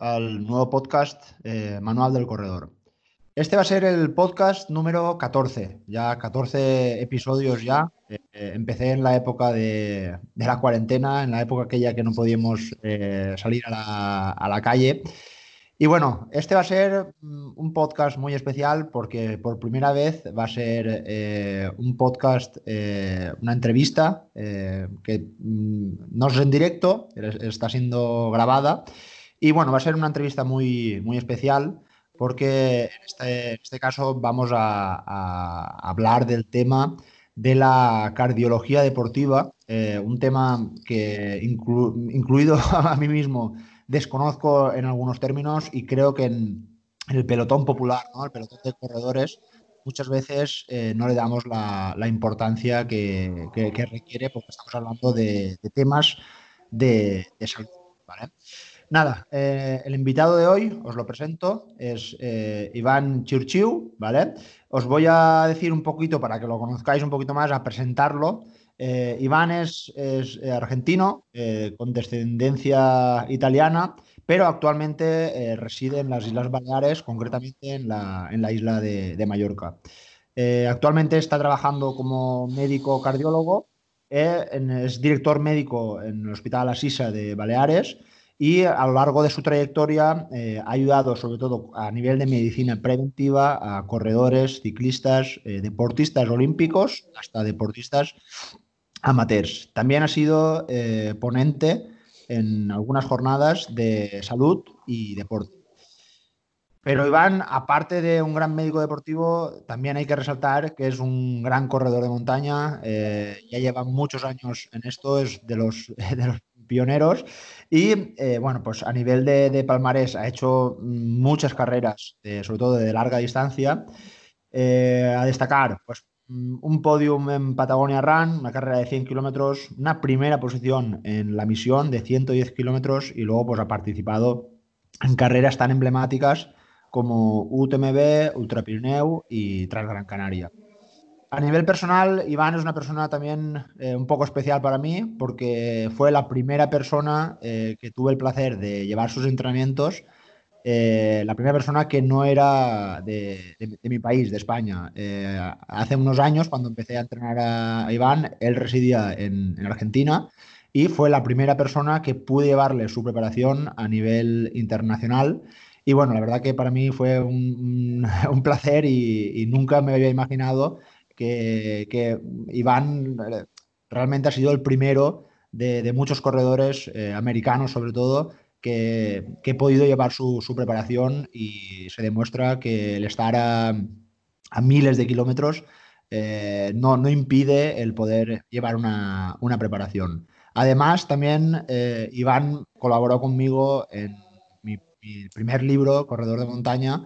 al nuevo podcast eh, Manual del Corredor. Este va a ser el podcast número 14, ya 14 episodios ya. Eh, empecé en la época de, la cuarentena, en la época aquella que no podíamos eh, salir a la, calle. Y bueno, este va a ser mm, un podcast muy especial porque por primera vez va a ser un podcast, una entrevista que mm, no es en directo, está siendo grabada. Y bueno, va a ser una entrevista muy, muy especial porque en este, este caso vamos a, hablar del tema de la cardiología deportiva, un tema que incluido a mí mismo desconozco en algunos términos y creo que en, el pelotón popular, ¿no? el pelotón de corredores, muchas veces eh, no le damos la, importancia que, requiere porque estamos hablando de, temas de, salud. Nada, eh, el invitado de hoy, os lo presento, es eh, Iván Churchiu, ¿vale? Os voy a decir un poquito, para que lo conozcáis un poquito más, a presentarlo. Eh, Iván es, argentino, con descendencia italiana, pero actualmente reside en las Islas Baleares, concretamente en la, isla de, Mallorca. actualmente está trabajando como médico cardiólogo, es director médico en el Hospital Asisa de Baleares y a lo largo de su trayectoria ha ayudado sobre todo a nivel de medicina preventiva a corredores, ciclistas, deportistas olímpicos, hasta deportistas amateurs. También ha sido eh, ponente en algunas jornadas de salud y deporte. Pero Iván, aparte de un gran médico deportivo, también hay que resaltar que es un gran corredor de montaña. eh, ya lleva muchos años en esto, es de los, de los pioneros. Y eh, bueno, pues a nivel de, de, palmarés ha hecho muchas carreras, sobre todo de larga distancia. Eh, a destacar, pues Mm, un podium en Patagonia Run, una carrera de 100 kilómetros, una primera posición en la misión de 110 kilómetros y luego pues ha participado en carreras tan emblemáticas como UTMB, Ultra Pirineu y Transgran Canaria. A nivel personal, Iván es una persona también eh, un poco especial para mí porque fue la primera persona eh, que tuve el placer de llevar sus entrenamientos eh, la primera persona que no era de, mi país, de España. Eh, hace unos años, cuando empecé a entrenar a Iván, él residía en, Argentina y fue la primera persona que pude llevarle su preparación a nivel internacional. Y bueno, la verdad que para mí fue un, placer y, nunca me había imaginado que, Iván eh, realmente ha sido el primero de, muchos corredores americanos, sobre todo, que, he podido llevar su, preparación y se demuestra que el estar a, miles de kilómetros eh, no, no, impide el poder llevar una, preparación. Además, también eh, Iván colaboró conmigo en mi, primer libro, Corredor de Montaña,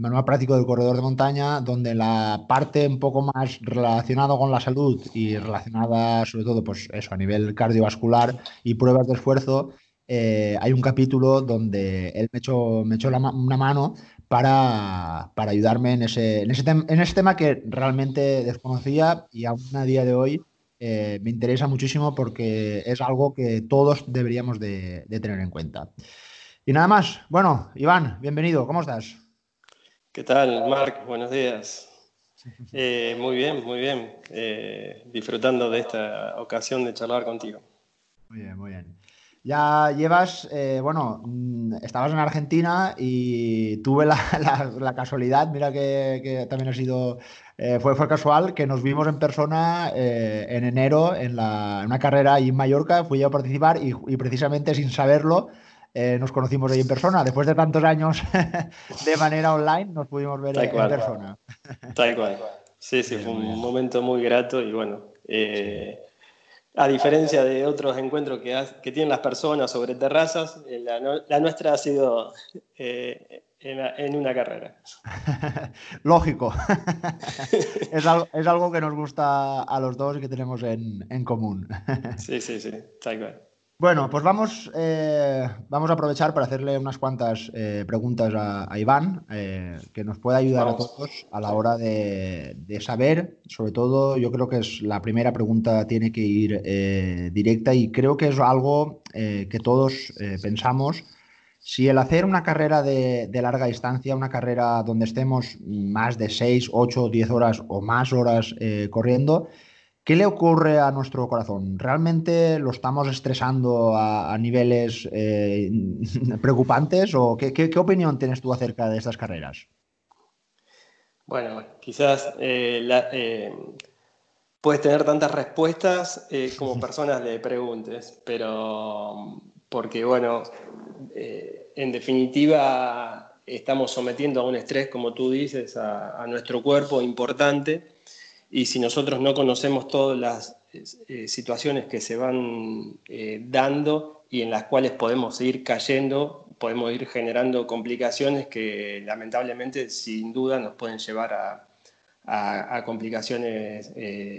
manual práctico del corredor de montaña, donde la parte un poco más relacionada con la salud y relacionada sobre todo pues eso, a nivel cardiovascular y pruebas de esfuerzo, eh, hay un capítulo donde él me echó, me echó una mano para, ayudarme en ese, en, ese en ese tema que realmente desconocía y aún a día de hoy eh, me interesa muchísimo porque es algo que todos deberíamos de, tener en cuenta. Y nada más. Bueno, Iván, bienvenido. ¿Cómo estás? ¿Qué tal, Marc? Buenos días. Eh, muy bien, muy bien. disfrutando de esta ocasión de charlar contigo. Muy bien, muy bien. Ya llevas, eh, bueno, mm, estabas en Argentina y tuve la, casualidad, mira que, también ha sido, eh, fue, fue casual, que nos vimos en persona eh, en enero en, la, una carrera ahí en Mallorca, fui yo a participar y, precisamente sin saberlo nos conocimos ahí en persona. Después de tantos años de manera online nos pudimos ver en, persona. Tal cual. Sí, sí, fue un momento muy grato y bueno. A diferencia de otros encuentros que, que tienen las personas sobre terrazas, eh, la, nuestra ha sido eh, en, una carrera. Lógico. es, algo, es, algo, que nos gusta a los dos y que tenemos en, en común. sí, sí, sí, tal cual. Bueno, pues vamos, eh, vamos a aprovechar para hacerle unas cuantas eh, preguntas a, Iván, eh, que nos pueda ayudar a todos a la hora de, saber, sobre todo yo creo que es la primera pregunta tiene que ir directa y creo que es algo que todos pensamos. Si el hacer una carrera de, larga distancia, una carrera donde estemos más de 6, 8, 10 horas o más horas corriendo, ¿qué le ocurre a nuestro corazón? ¿Realmente lo estamos estresando a, niveles eh, preocupantes o qué, opinión tienes tú acerca de estas carreras? Bueno, quizás eh, puedes tener tantas respuestas como personas le preguntes, pero porque bueno, eh, en definitiva estamos sometiendo a un estrés, como tú dices, a, nuestro cuerpo importante y si nosotros no conocemos todas las eh, situaciones que se van eh, dando y en las cuales podemos ir cayendo, podemos ir generando complicaciones que lamentablemente sin duda nos pueden llevar a, complicaciones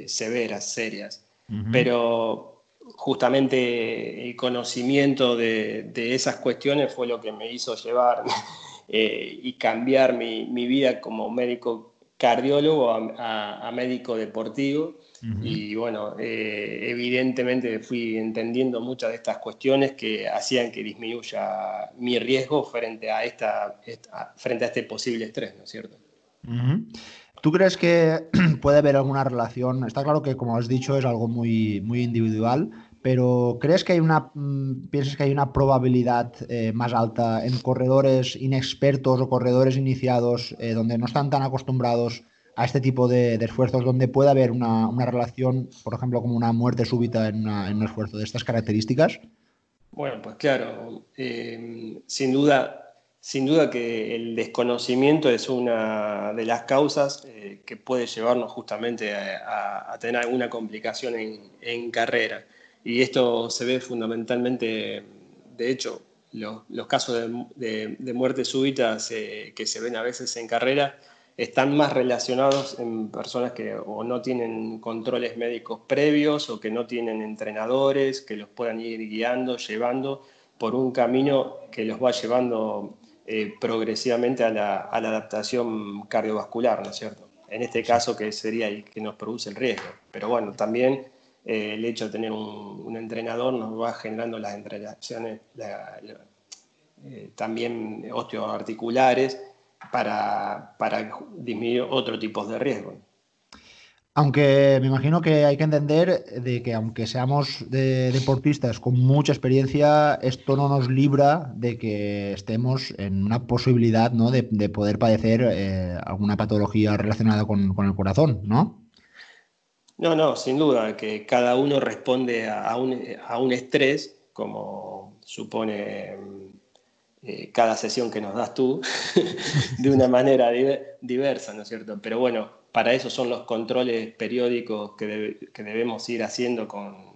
severas, serias. Pero justamente el conocimiento de, esas cuestiones fue lo que me hizo llevar eh, y cambiar mi, vida como médico cardiólogo a, médico deportivo. Y bueno, eh, evidentemente fui entendiendo muchas de estas cuestiones que hacían que disminuya mi riesgo frente a, esta, frente a este posible estrés, ¿no es cierto? ¿Tú crees que puede haber alguna relación? Está claro que, como has dicho, es algo muy, muy individual, pero ¿crees que hay una, mm, piensas que hay una probabilidad eh, más alta en corredores inexpertos o corredores iniciados eh, donde no están tan acostumbrados a este tipo de, esfuerzos, donde puede haber una, relación, por ejemplo, como una muerte súbita en, un esfuerzo de estas características? Bueno, pues claro, eh, sin duda sin duda que el desconocimiento es una de las causas que puede llevarnos justamente a, tener alguna complicación en, carrera. Y esto se ve fundamentalmente, de hecho, los casos de, muerte súbita que se ven a veces en carrera están más relacionados en personas que o no tienen controles médicos previos o que no tienen entrenadores que los puedan ir guiando, llevando por un camino que los va llevando eh, progresivamente a la, adaptación cardiovascular, ¿no es cierto? En este caso que sería el que nos produce el riesgo. Pero bueno, también eh, el hecho de tener un, entrenador nos va generando las entrenaciones eh, también osteoarticulares para, para disminuir otro tipo de riesgo. Aunque me imagino que hay que entender de que aunque seamos deportistas con mucha experiencia, esto no nos libra de que estemos en una posibilidad ¿no? de, poder padecer eh, alguna patología relacionada con, el corazón, ¿no? No, no, sin duda, que cada uno responde a, un, estrés, como supone eh, cada sesión que nos das tú, de una manera diversa, ¿no es cierto? Pero bueno, para eso son los controles periódicos que, debemos ir haciendo con,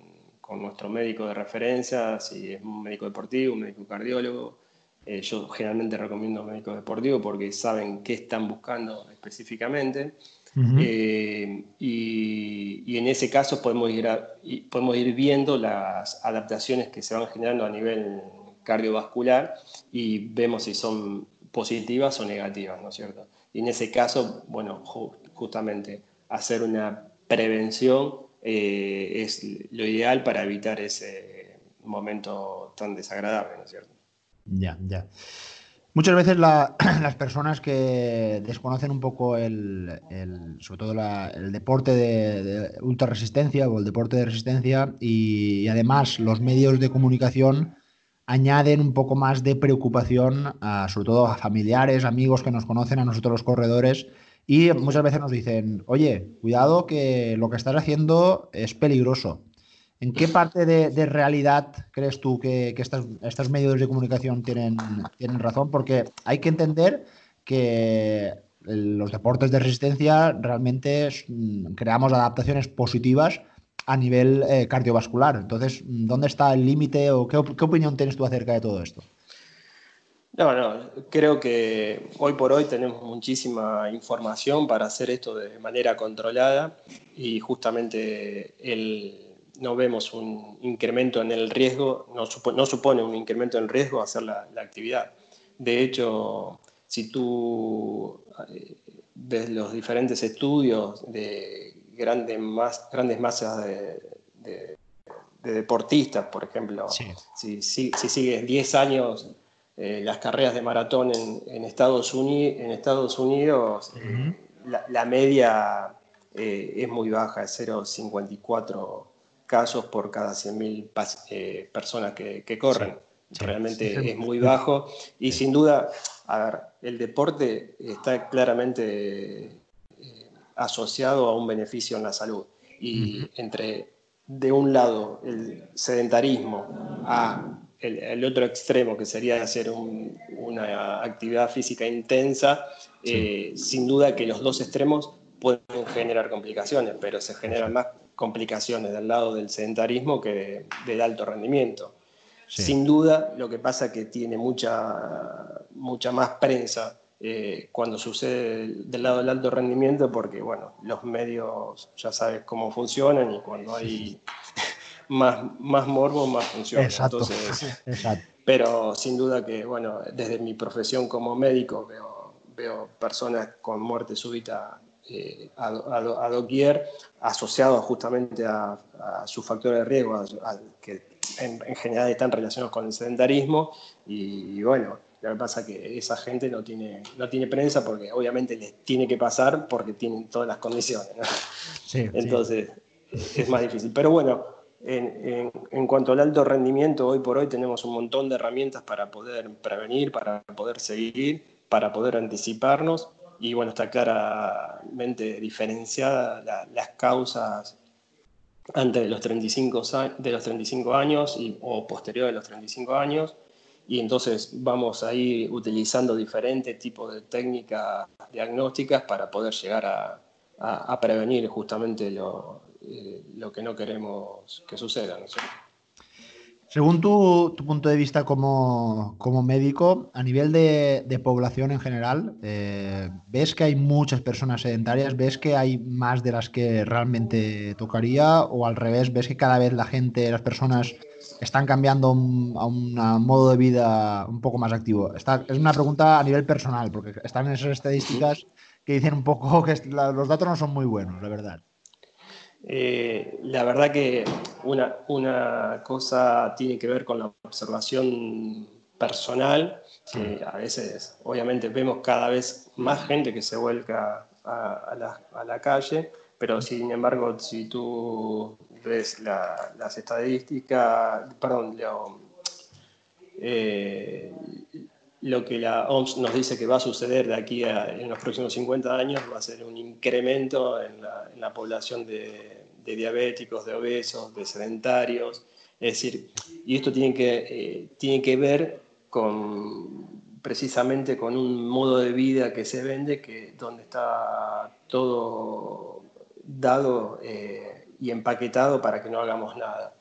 nuestro médico de referencia, si es un médico deportivo, un médico cardiólogo. Eh, yo generalmente recomiendo un médico deportivo porque saben qué están buscando específicamente. Eh, y, en ese caso podemos ir, podemos ir viendo las adaptaciones que se van generando a nivel cardiovascular y vemos si son positivas o negativas, ¿no es cierto? Y en ese caso, bueno, justamente hacer una prevención eh, es lo ideal para evitar ese momento tan desagradable, ¿no es cierto? Ya, ya. Muchas veces las personas que desconocen un poco el, sobre todo el deporte de, ultra resistencia o el deporte de resistencia y, además los medios de comunicación añaden un poco más de preocupación, sobre todo a familiares, amigos que nos conocen, a nosotros los corredores, y muchas veces nos dicen, oye, cuidado que lo que estás haciendo es peligroso. ¿En qué parte de, realidad crees tú que, estos medios de comunicación tienen, tienen razón? Porque hay que entender que los deportes de resistencia realmente mm, creamos adaptaciones positivas a nivel eh, cardiovascular. Entonces, ¿dónde está el límite o qué, qué opinión tienes tú acerca de todo esto? No, no, creo que hoy por hoy tenemos muchísima información para hacer esto de manera controlada y justamente no vemos un incremento en el riesgo, no, supone, un incremento en el riesgo hacer la, actividad. De hecho, si tú eh, ves los diferentes estudios de grandes, grandes masas de, deportistas, por ejemplo, si, si, si sigues 10 años eh, las carreras de maratón en, Estados, Unidos, en Estados Unidos, la, media es muy baja, es 0,54 casos por cada 100.000 personas que, corren. Realmente es muy bajo. Y sin duda, a ver, el deporte está claramente asociado a un beneficio en la salud. Y entre, de un lado, el sedentarismo a el, otro extremo, que sería hacer una actividad física intensa, eh, sin duda que los dos extremos pueden generar complicaciones, pero se generan más complicaciones del lado del sedentarismo que del alto rendimiento. Sin duda, lo que pasa es que tiene mucha, mucha más prensa eh, cuando sucede del lado del alto rendimiento, porque bueno, los medios ya sabes cómo funcionan y cuando hay más, más morbo, más funciona. Pero sin duda que, bueno, desde mi profesión como médico veo, veo personas con muerte súbita eh, a, a, doquier, asociados justamente a, sus factores de riesgo, que en, general están relacionados con el sedentarismo, y bueno, lo que pasa es que esa gente no tiene, no tiene prensa porque obviamente les tiene que pasar porque tienen todas las condiciones. Entonces es más difícil. Pero bueno, en, en, cuanto al alto rendimiento, hoy por hoy tenemos un montón de herramientas para poder prevenir, para poder seguir, para poder anticiparnos. Y bueno, está claramente diferenciada las causas antes de los 35, de los 35 años y, o posterior de los 35 años y entonces vamos a ir utilizando diferentes tipos de técnicas diagnósticas para poder llegar a, prevenir justamente lo, eh, lo, que no queremos que suceda. Según tu, tu, punto de vista como, como médico, a nivel de, de población en general, eh, ¿ves que hay muchas personas sedentarias? ¿Ves que hay más de las que realmente tocaría? ¿O al revés, ves que cada vez la gente, las personas están cambiando a un modo de vida un poco más activo? es una pregunta a nivel personal, porque están en esas estadísticas que dicen un poco que los datos no son muy buenos, la verdad. Eh, la verdad que una, una cosa tiene que ver con la observación personal, que a veces obviamente vemos cada vez más gente que se vuelca a, la, a la, calle, pero sin embargo si tú ves las estadísticas, perdón, lo, eh, lo, que la OMS nos dice que va a suceder de aquí a, en los próximos 50 años va a ser un incremento en la, población de, diabéticos, de obesos, de sedentarios. Es decir, y esto tiene que, eh, tiene que ver con precisamente con un modo de vida que se vende, que donde está todo dado eh, y empaquetado para que no hagamos nada.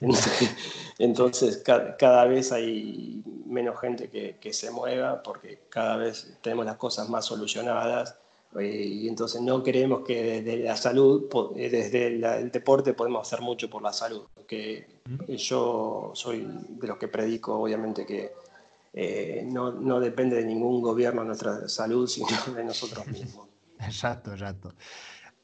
Entonces, cada, vez hay menos gente que, se mueva porque cada vez tenemos las cosas más solucionadas eh, y entonces no creemos que desde la salud, eh, desde el deporte podemos hacer mucho por la salud. Que yo soy de los que predico, obviamente, que eh, no, no depende de ningún gobierno nuestra salud, sino de nosotros mismos. Exacto, exacto.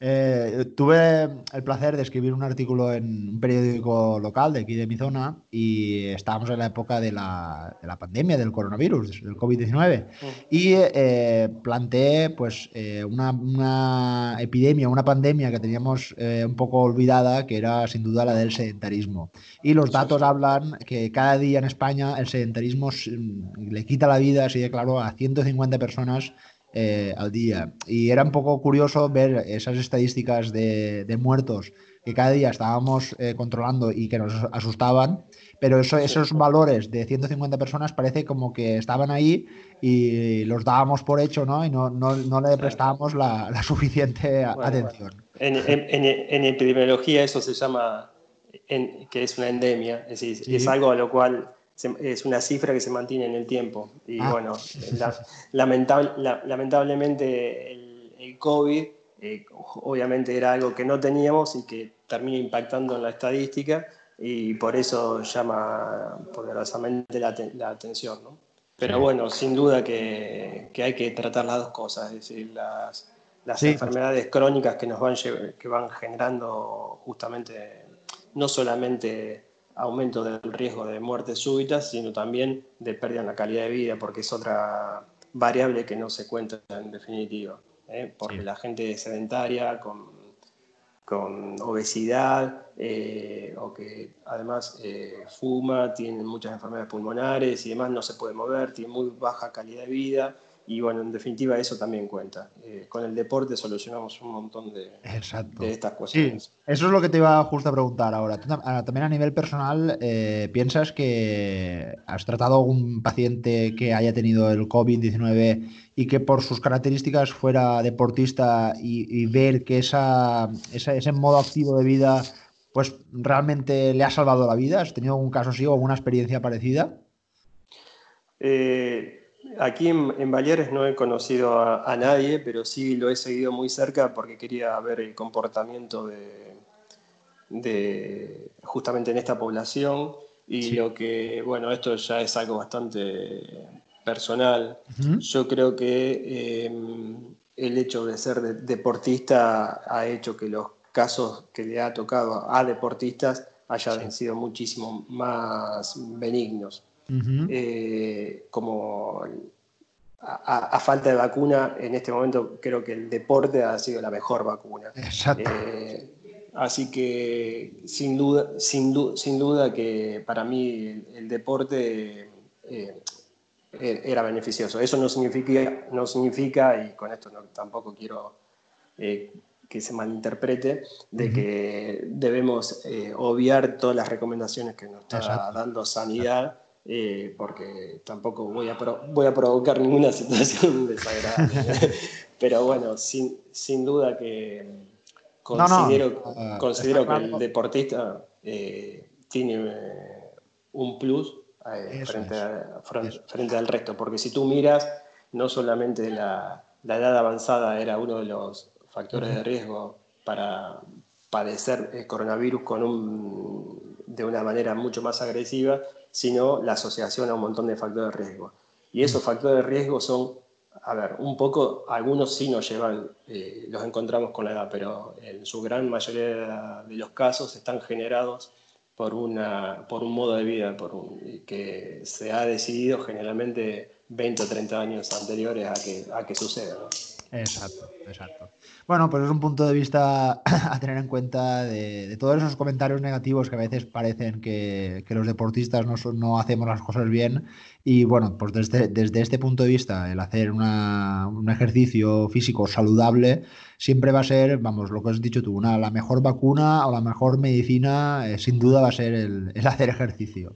Eh, tuve el placer de escribir un artículo en un periódico local de aquí de mi zona y estábamos en la época de la, de la pandemia del coronavirus, del COVID-19, y eh, planteé pues, eh, una, una, epidemia, una pandemia que teníamos un poco olvidada, que era sin duda la del sedentarismo. Y los datos hablan que cada día en España el sedentarismo le quita la vida, así de claro, a 150 personas eh, al día. Y era un poco curioso ver esas estadísticas de, muertos que cada día estábamos eh, controlando y que nos asustaban, pero eso, esos valores de 150 personas parece como que estaban ahí y los dábamos por hecho, ¿no? Y no, no, no le prestábamos la, la suficiente atención. En, en, epidemiología eso se llama que es una endemia, es decir, es algo a lo cual es una cifra que se mantiene en el tiempo. Y ah. bueno, lamentable, lamentablemente el, COVID eh, obviamente era algo que no teníamos y que termina impactando en la estadística y por eso llama poderosamente la, la atención. Pero bueno, sin duda que, que, hay que tratar las dos cosas, es decir, las, las enfermedades crónicas que nos van, que van generando justamente no solamente aumento del riesgo de muertes súbitas, sino también de pérdida en la calidad de vida, porque es otra variable que no se cuenta en definitiva. ¿eh? Porque la gente sedentaria, con, con obesidad, eh, o que además eh, fuma, tiene muchas enfermedades pulmonares y demás, no se puede mover, tiene muy baja calidad de vida y bueno, en definitiva eso también cuenta. Eh, con el deporte solucionamos un montón de, de, estas cuestiones. Sí, eso es lo que te iba justo a preguntar ahora. también a nivel personal, eh, ¿piensas que has tratado a algún paciente que haya tenido el COVID-19 y que por sus características fuera deportista y, ver que esa, ese modo activo de vida pues realmente le ha salvado la vida? ¿Has tenido algún caso así o alguna experiencia parecida? Eh, Aquí en, en no he conocido a, nadie, pero sí lo he seguido muy cerca porque quería ver el comportamiento de, justamente en esta población y lo que, bueno, esto ya es algo bastante personal. Yo creo que em, el hecho de ser deportista ha hecho que los casos que le ha tocado a deportistas hayan sido muchísimo más benignos. Eh, como a, falta de vacuna, en este momento creo que el deporte ha sido la mejor vacuna. Eh, así que sin duda, sin, sin, duda que para mí el, deporte eh, e, era beneficioso. Eso no significa, no significa y con esto tampoco quiero que se malinterprete, de que debemos obviar todas las recomendaciones que nos está dando sanidad eh, porque tampoco voy a, voy a provocar ninguna situación desagradable. Pero bueno, sin, sin duda que considero, ah, considero que el deportista eh, tiene eh, un plus frente, frente, al resto, porque si tú miras, no solamente la, la edad avanzada era uno de los factores de riesgo para padecer coronavirus con un, de una manera mucho más agresiva, sino la asociación a un montón de factores de riesgo. Y esos mm. factores de riesgo son, a ver, un poco, algunos sí nos llevan, eh, los encontramos con la edad, pero en su gran mayoría de los casos están generados por, una, por un modo de vida por que se ha decidido generalmente 20 o 30 años anteriores a que, a que suceda. Exacto, exacto. Bueno, pues es un punto de vista a tener en cuenta de, todos esos comentarios negativos que a veces parecen que, los deportistas no, no, hacemos las cosas bien. Y bueno, pues desde, desde este punto de vista, el hacer un ejercicio físico saludable siempre va a ser, vamos, lo que has dicho tú, una, la mejor vacuna o la mejor medicina, eh, sin duda va a ser el, hacer ejercicio.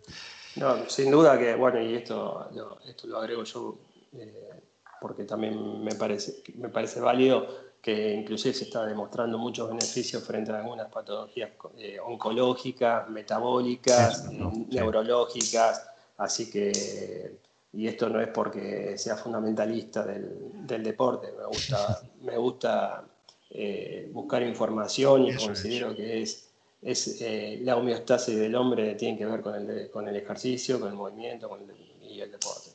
No, sin duda que, bueno, y esto, esto lo agrego yo. Eh, porque también me parece, me parece válido que inclusive se está demostrando muchos beneficios frente a algunas patologías eh, oncológicas, metabólicas, neurológicas, así que, y esto no es porque sea fundamentalista del, del deporte, me gusta, me gusta eh, buscar información y considero que es, es eh, la homeostasis del hombre tiene que ver con el, con el ejercicio, con el movimiento con y el deporte.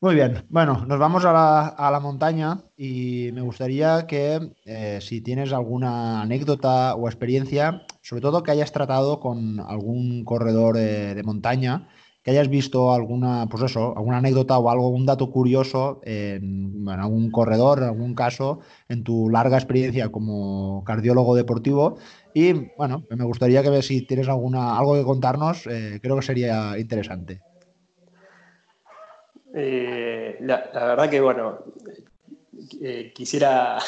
Muy bien, bueno, nos vamos a la, montaña y me gustaría que eh, si tienes alguna anécdota o experiencia, sobre todo que hayas tratado con algún corredor de montaña, que hayas visto alguna, pues eso, alguna anécdota o algo, un dato curioso en, algún corredor, en algún caso, en tu larga experiencia como cardiólogo deportivo. Y bueno, me gustaría que si tienes alguna, algo que contarnos, eh, creo que sería interesante. Eh, la, verdad que, bueno, eh, quisiera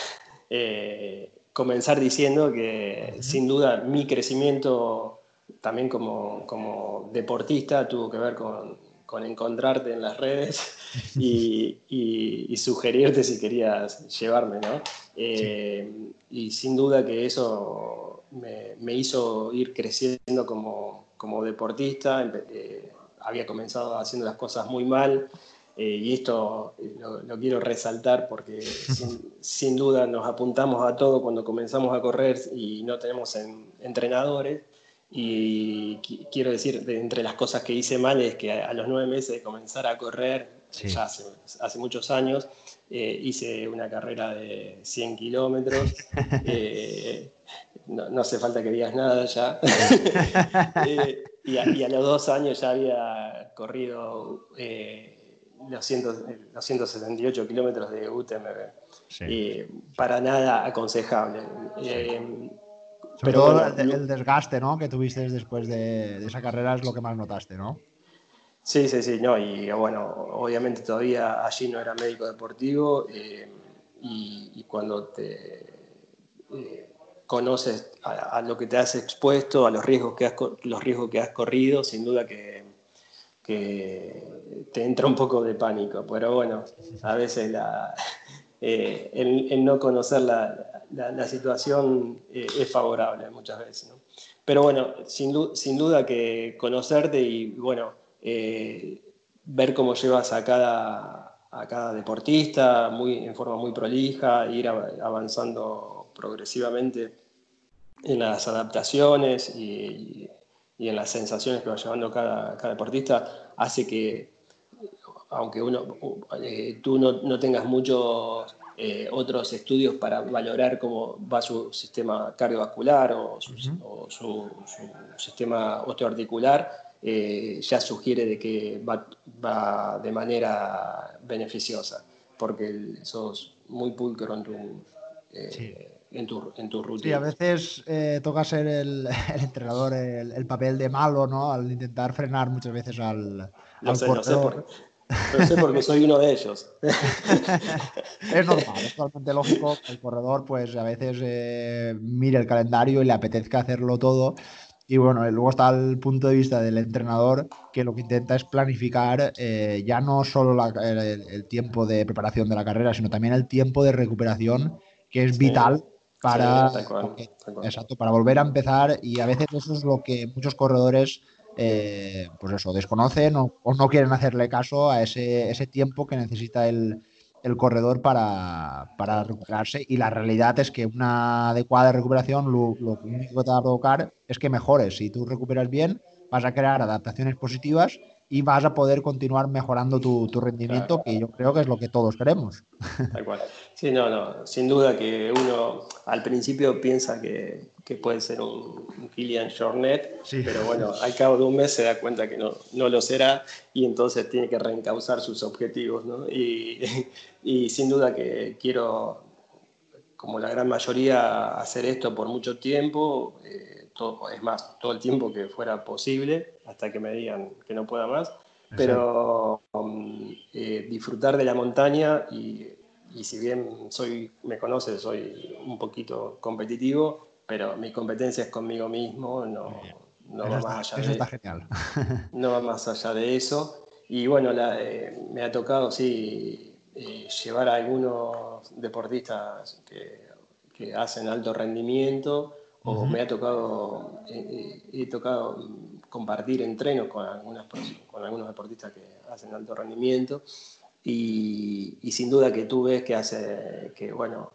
eh, comenzar diciendo que sin duda mi crecimiento también como, deportista tuvo que ver con, encontrarte en las redes y, sugerirte si querías llevarme, ¿no? Y sin duda que eso me, hizo ir creciendo como, como deportista. había comenzado haciendo las cosas muy mal eh, y esto eh, lo, quiero resaltar porque sin, duda nos apuntamos a todo cuando comenzamos a correr y no tenemos entrenadores. Y quiero decir, entre las cosas que hice mal es que a, los nueve meses de comenzar a correr ya hace, muchos años. Eh, hice una carrera de 100 kilómetros. Eh, no, hace falta que digas nada ya. y, a, los dos años ya había corrido los, 178 kilómetros de UTMB. Y para nada aconsejable. Sobre todo el, desgaste ¿no? que tuviste después de, esa carrera es lo que más notaste, ¿no? Sí, sí, sí, no, y bueno, obviamente todavía allí no era médico deportivo eh, y, cuando te eh, conoces a, lo que te has expuesto, a los riesgos que has, los riesgos que has corrido, sin duda que, te entra un poco de pánico, pero bueno, a veces eh, el, no conocer la, la, situación eh, es favorable muchas veces. Pero bueno, sin, duda que conocerte y bueno, eh, ver cómo llevas a cada, a cada deportista muy, en forma muy prolija, ir avanzando progresivamente en las adaptaciones y, en las sensaciones que va llevando cada, cada deportista, hace que, aunque uno, eh, tú no, no tengas muchos eh, otros estudios para valorar cómo va su sistema cardiovascular o su, sistema osteoarticular, eh, ya sugiere de que va, de manera beneficiosa, porque sos muy pulcro en tu, eh, en tu, en tu rutina. Sí, a veces toca ser el, entrenador, el, papel de malo, ¿no? Al intentar frenar muchas veces al, al no sé porque soy uno de ellos. es normal, es totalmente lógico el corredor pues a veces eh, mire el calendario y le apetezca hacerlo todo. Y bueno, luego está el punto de vista del entrenador que lo que intenta es planificar eh, ya no solo el, tiempo de preparación de la carrera, sino también el tiempo de recuperación que es vital para, exacto, para volver a empezar y a veces eso es lo que muchos corredores eh, pues eso, desconocen o, no quieren hacerle caso a ese, ese tiempo que necesita el, el corredor para, para, recuperarse. Y la realidad es que una adecuada recuperación lo, lo único que te va a provocar es que mejores. Si tú recuperas bien, vas a crear adaptaciones positivas y vas a poder continuar mejorando tu, tu rendimiento, que yo creo que es lo que todos queremos. Tal cual. Sí, no, no, sin duda que uno al principio piensa que, que puede ser un, Kilian Jornet, pero bueno, al cabo de un mes se da cuenta que no, no lo será y entonces tiene que reencauzar sus objetivos. ¿no? Y, y sin duda que quiero, como la gran mayoría, hacer esto por mucho tiempo. Eh, es más, todo el tiempo que fuera posible, hasta que me digan que no pueda más, pero um, eh, disfrutar de la montaña y, si bien soy, me conoces, soy un poquito competitivo, pero mi competencia es conmigo mismo, no, no va más allá de genial. no va más allá de eso. Y bueno, eh, me ha tocado, sí, eh, llevar a algunos deportistas que, que hacen alto rendimiento o me ha tocado, eh, he tocado compartir entrenos con, algunas, con algunos deportistas que hacen alto rendimiento. Y, sin duda que tú ves que hace, que bueno,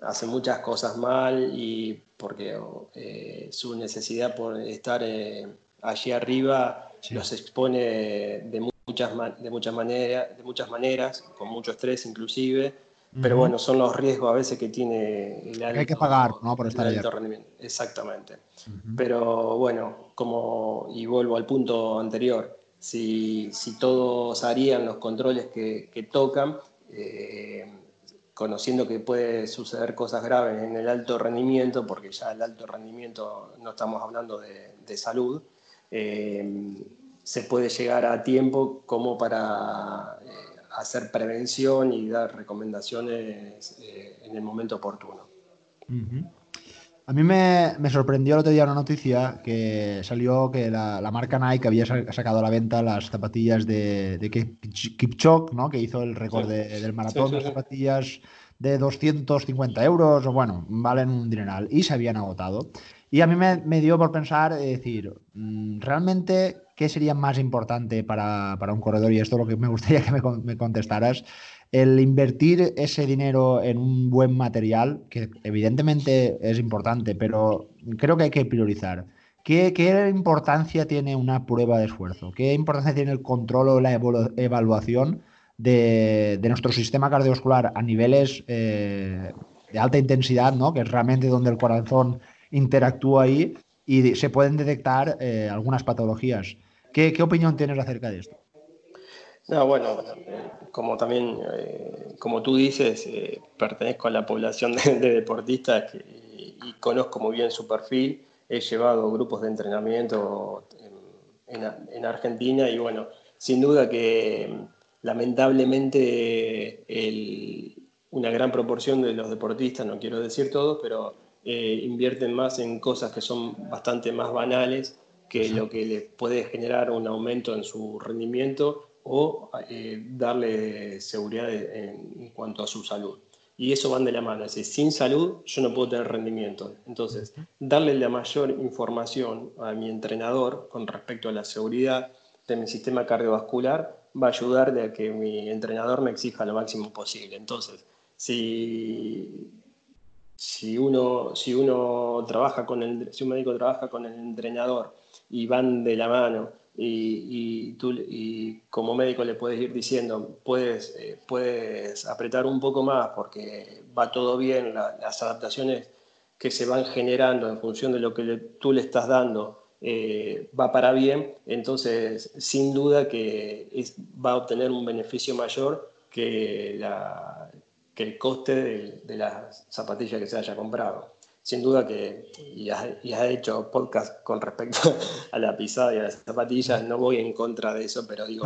hace muchas cosas mal y porque eh, su necesidad por estar eh, allí arriba los expone de muchas, de, muchas maneras, de muchas maneras, con mucho estrés inclusive, pero bueno, son los riesgos a veces que tiene el alto, Hay que pagar, ¿no? Por estar alto rendimiento. Exactamente. Pero bueno, como, y vuelvo al punto anterior, si, si todos harían los controles que, que tocan, eh, conociendo que puede suceder cosas graves en el alto rendimiento, porque ya el alto rendimiento no estamos hablando de, de salud, eh, se puede llegar a tiempo como para eh, hacer prevención y dar recomendaciones eh, en el momento oportuno. A mí me, sorprendió el otro día una noticia que salió que la, marca Nike había sacado a la venta las zapatillas de, de Kipchok, ¿no? que hizo el récord del maratón, de zapatillas de 250 euros, o bueno, valen un dineral, y se habían agotado. Y a mí me, dio por pensar, decir, mm, realmente ¿qué sería más importante para, un corredor? Y esto es lo que me gustaría que me, contestaras. El invertir ese dinero en un buen material, que evidentemente es importante, pero creo que hay que priorizar. ¿Qué, ¿Qué, importancia tiene una prueba de esfuerzo? ¿Qué importancia tiene el control o la evaluación de, nuestro sistema cardiovascular a niveles eh, de alta intensidad, ¿no? que es realmente donde el corazón interactúa ahí y se pueden detectar eh, algunas patologías. ¿Qué, opinión tienes acerca de esto? No, bueno, como también, como tú dices, pertenezco a la población de, deportistas y conozco muy bien su perfil. He llevado grupos de entrenamiento en, Argentina y bueno, sin duda que lamentablemente una gran proporción de los deportistas, no quiero decir todos, pero eh, invierten más en cosas que son bastante más banales que lo que les puede generar un aumento en su rendimiento o eh, darle seguridad en cuanto a su salud y eso van de la mano. Es decir, sin salud yo no puedo tener rendimiento. Entonces, darle la mayor información a mi entrenador con respecto a la seguridad de mi sistema cardiovascular va a ayudar a que mi entrenador me exija lo máximo posible. Entonces, si, si, uno, si uno trabaja con el, si un médico trabaja con el entrenador y van de la mano y, tú y como médico le puedes ir diciendo, puedes, eh, puedes apretar un poco más porque va todo bien, las adaptaciones que se van generando en función de lo que tú le estás dando eh, va para bien, entonces sin duda que va a obtener un beneficio mayor que, la, que el coste de, de las zapatillas que se haya comprado sin duda que, y has, hecho podcast con respecto a la pisada y a las zapatillas, no voy en contra de eso, pero digo,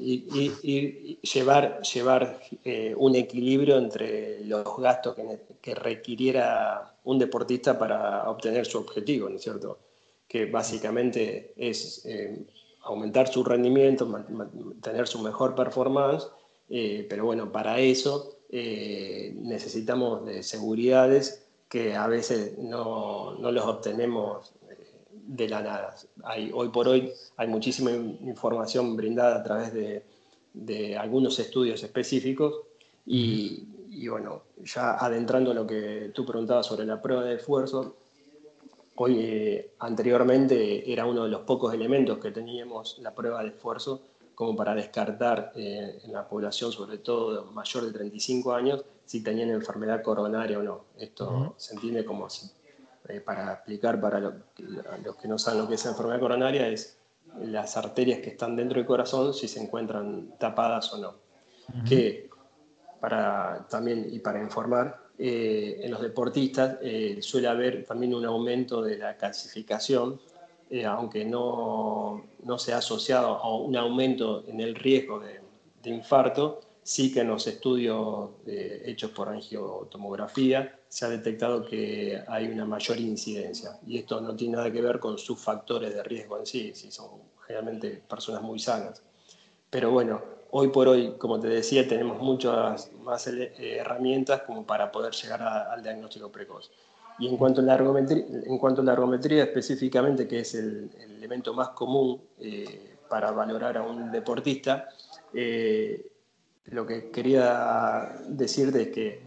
y, llevar, llevar eh, un equilibrio entre los gastos que, requiriera un deportista para obtener su objetivo, ¿no es cierto? Que básicamente es eh, aumentar su rendimiento, tener su mejor performance, eh, pero bueno, para eso necesitamos de seguridades que a veces no, no los obtenemos eh, de la nada. Hay, hoy por hoy hay muchísima información brindada a través de, de algunos estudios específicos y, y, bueno, ya adentrando en lo que tú preguntabas sobre la prueba de esfuerzo, hoy eh, anteriormente era uno de los pocos elementos que teníamos la prueba de esfuerzo como para descartar eh, en la población, sobre todo mayor de 35 años, si tenían enfermedad coronaria o no. Esto se entiende como así. Eh, para explicar para los que no saben lo que es enfermedad coronaria, es las arterias que están dentro del corazón si se encuentran tapadas o no. Que para también y para informar, eh, en los deportistas suele haber también un aumento de la calcificación eh, aunque no, no, se ha asociado a un aumento en el riesgo de, infarto, sí que en los estudios eh, hechos por angiotomografía se ha detectado que hay una mayor incidencia. Y esto no tiene nada que ver con sus factores de riesgo en sí, si son generalmente personas muy sanas. Pero bueno, hoy por hoy, como te decía, tenemos muchas más eh, herramientas como para poder llegar al diagnóstico precoz. Y en cuanto a la ergometría, en cuanto a específicamente, que es el, elemento más común eh, para valorar a un deportista, eh, lo que quería decirte es que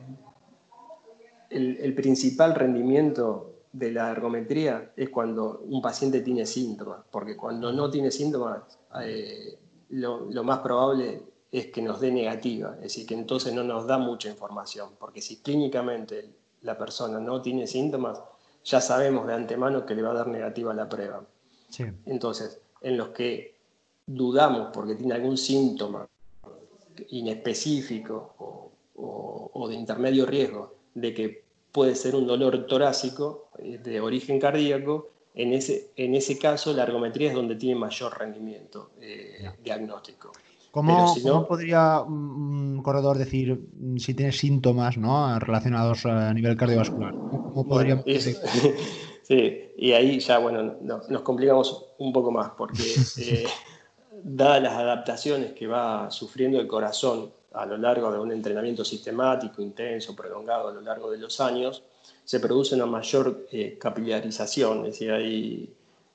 el, principal rendimiento de la ergometría es cuando un paciente tiene síntomas, porque cuando no tiene síntomas, eh, lo, lo, más probable es que nos dé negativa, es decir, que entonces no nos da mucha información, porque si clínicamente la persona no tiene síntomas, ya sabemos de antemano que le va a dar negativa la prueba. Entonces, en los que dudamos porque tiene algún síntoma inespecífico o, de intermedio riesgo de que puede ser un dolor torácico eh, de origen cardíaco, en ese, en ese caso la ergometría es donde tiene mayor rendimiento eh, diagnóstico. ¿Cómo, podría un corredor decir mm, si tiene síntomas ¿no? relacionados a nivel cardiovascular? ¿Cómo podría sí, y ahí ya bueno, nos complicamos un poco más porque eh, dadas las adaptaciones que va sufriendo el corazón a lo largo de un entrenamiento sistemático, intenso, prolongado a lo largo de los años, se produce una mayor eh, capilarización, es decir, hay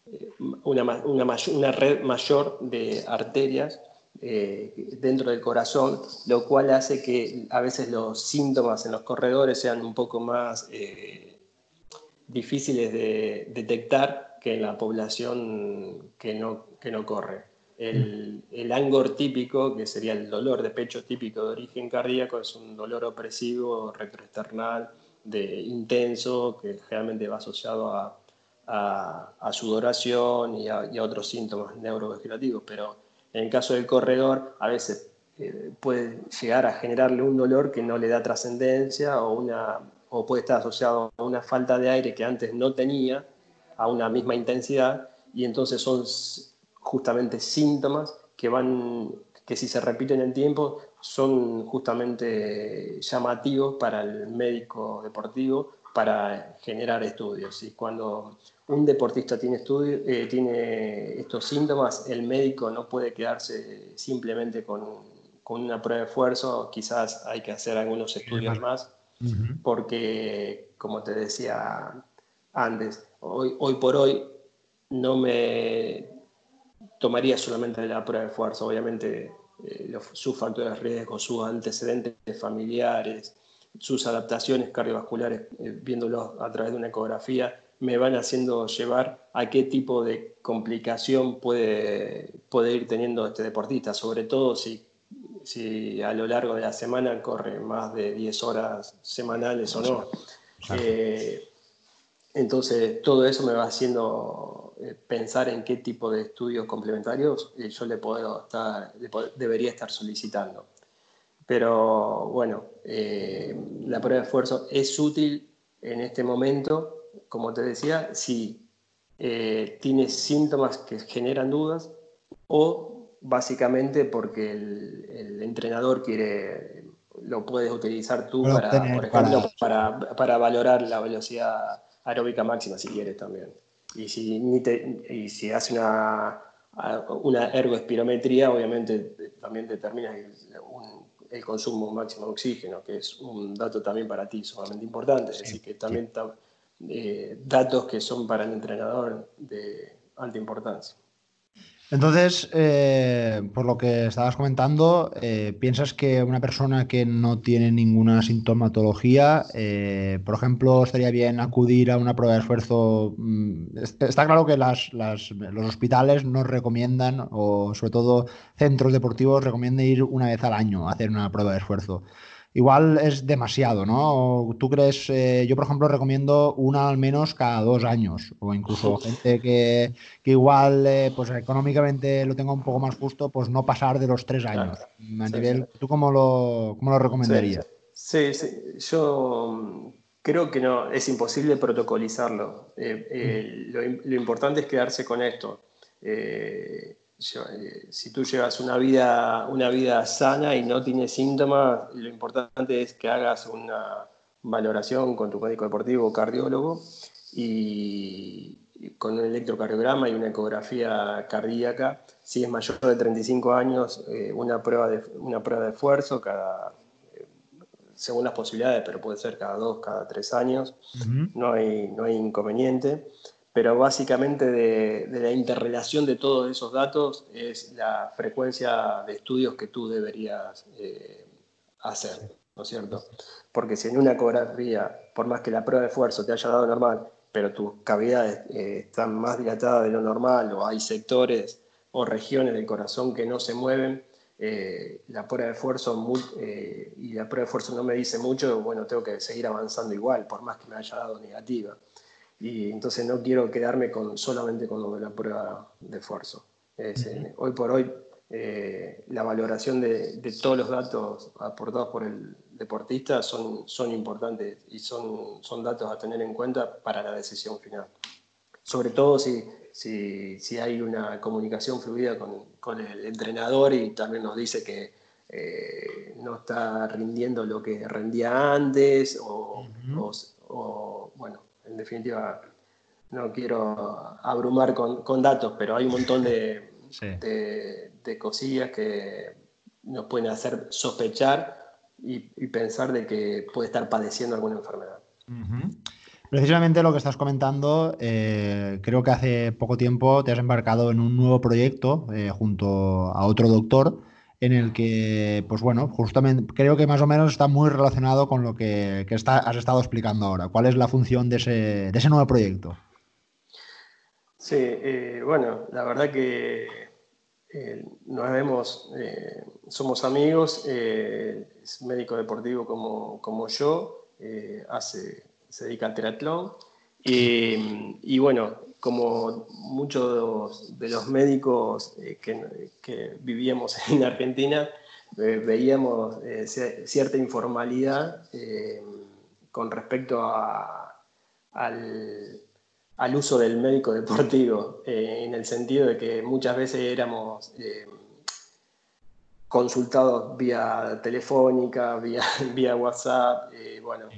eh, una, una, una red mayor de arterias eh, dentro del corazón, lo cual hace que a veces los síntomas en los corredores sean un poco más eh, difíciles de detectar que en la población que no, que no corre. el, el, angor típico, que sería el dolor de pecho típico de origen cardíaco, es un dolor opresivo retroesternal, de intenso, que generalmente va asociado a, a, sudoración y a, otros síntomas neurovegetativos. Pero en el caso del corredor, a veces eh, puede llegar a generarle un dolor que no le da trascendencia o, o puede estar asociado a una falta de aire que antes no tenía a una misma intensidad y entonces son justamente síntomas que van que si se repiten en tiempo son justamente llamativos para el médico deportivo para generar estudios. Y cuando un deportista tiene, estudio, eh, tiene estos síntomas, el médico no puede quedarse simplemente con, con, una prueba de esfuerzo, quizás hay que hacer algunos estudios más, porque, como te decía antes, hoy, hoy por hoy no me tomaría solamente la prueba de esfuerzo, obviamente eh, sus factores de riesgo, sus antecedentes familiares, sus adaptaciones cardiovasculares, eh, viéndolos a través de una ecografía, me van haciendo llevar a qué tipo de complicación puede, puede ir teniendo este deportista, sobre todo si, si a lo largo de la semana corre más de 10 horas semanales o no. Eh, entonces, todo eso me va haciendo eh, pensar en qué tipo de estudios complementarios eh, yo le puedo estar, debería estar solicitando. Pero bueno, eh, la prueba de esfuerzo es útil en este momento, como te decía, si tiene síntomas que generan dudas o básicamente porque el, entrenador quiere, lo puedes utilizar tú para, por ejemplo, para, para valorar la velocidad aeróbica máxima si quieres también. Y si, y si hace una, una ergoespirometría, obviamente también determina el, el, consumo máximo de oxígeno, que es un dato también para ti sumamente importante. es decir, que también eh, datos que son para el entrenador de alta importancia. Entonces, eh, por lo que estabas comentando, eh, ¿piensas que una persona que no tiene ninguna sintomatología, por ejemplo, estaría bien acudir a una prueba de esfuerzo? Mm, está claro que los hospitales nos recomiendan, o sobre todo centros deportivos, recomiendan ir una vez al año a hacer una prueba de esfuerzo igual es demasiado, ¿no? ¿Tú crees, eh, yo por ejemplo recomiendo una al menos cada dos años, o incluso gente que, igual eh, pues económicamente lo tenga un poco más justo, pues no pasar de los tres años. ¿Tú cómo lo, cómo lo recomendarías? Sí, sí, yo mm, creo que no, es imposible protocolizarlo. Eh, mm. lo, lo, importante es quedarse con esto. Eh, si tú llevas una vida, una vida sana y no tienes síntomas, lo importante es que hagas una valoración con tu médico deportivo o cardiólogo y, con un electrocardiograma y una ecografía cardíaca. Si es mayor de 35 años, eh, una, prueba de, una prueba de esfuerzo cada, eh, según las posibilidades, pero puede ser cada dos, cada tres años, no, hay, no hay inconveniente pero básicamente de, la interrelación de todos esos datos es la frecuencia de estudios que tú deberías eh, hacer, ¿no es cierto? Porque si en una ecografía, por más que la prueba de esfuerzo te haya dado normal, pero tus cavidades eh, están más dilatadas de lo normal o hay sectores o regiones del corazón que no se mueven, eh, la prueba de esfuerzo y la prueba de esfuerzo no me dice mucho, bueno, tengo que seguir avanzando igual, por más que me haya dado negativa y entonces no quiero quedarme con, solamente con lo de la prueba de esfuerzo. Eh, hoy por hoy eh, la valoración de, de, todos los datos aportados por el deportista son, son importantes y son, son datos a tener en cuenta para la decisión final. Sobre todo si, si, si hay una comunicación fluida con, con, el entrenador y también nos dice que eh, no está rindiendo lo que rendía antes o, o bueno, en definitiva, no quiero abrumar con, datos, pero hay un montón de, de, cosillas que nos pueden hacer sospechar y, pensar de que puede estar padeciendo alguna enfermedad. Precisamente lo que estás comentando, eh, creo que hace poco tiempo te has embarcado en un nuevo proyecto eh, junto a otro doctor en el que, pues bueno, justamente creo que más o menos está muy relacionado con lo que, has estado explicando ahora. ¿Cuál es la función de ese, nuevo proyecto? Sí, eh, bueno, la verdad que nos vemos, somos amigos, es médico deportivo como, como yo, hace, se dedica al triatlón. y bueno, como muchos de los médicos que, que, vivíamos en Argentina, veíamos cierta informalidad con respecto al, uso del médico deportivo, eh, en el sentido de que muchas veces éramos eh, consultados vía telefónica, vía, vía WhatsApp, eh, bueno,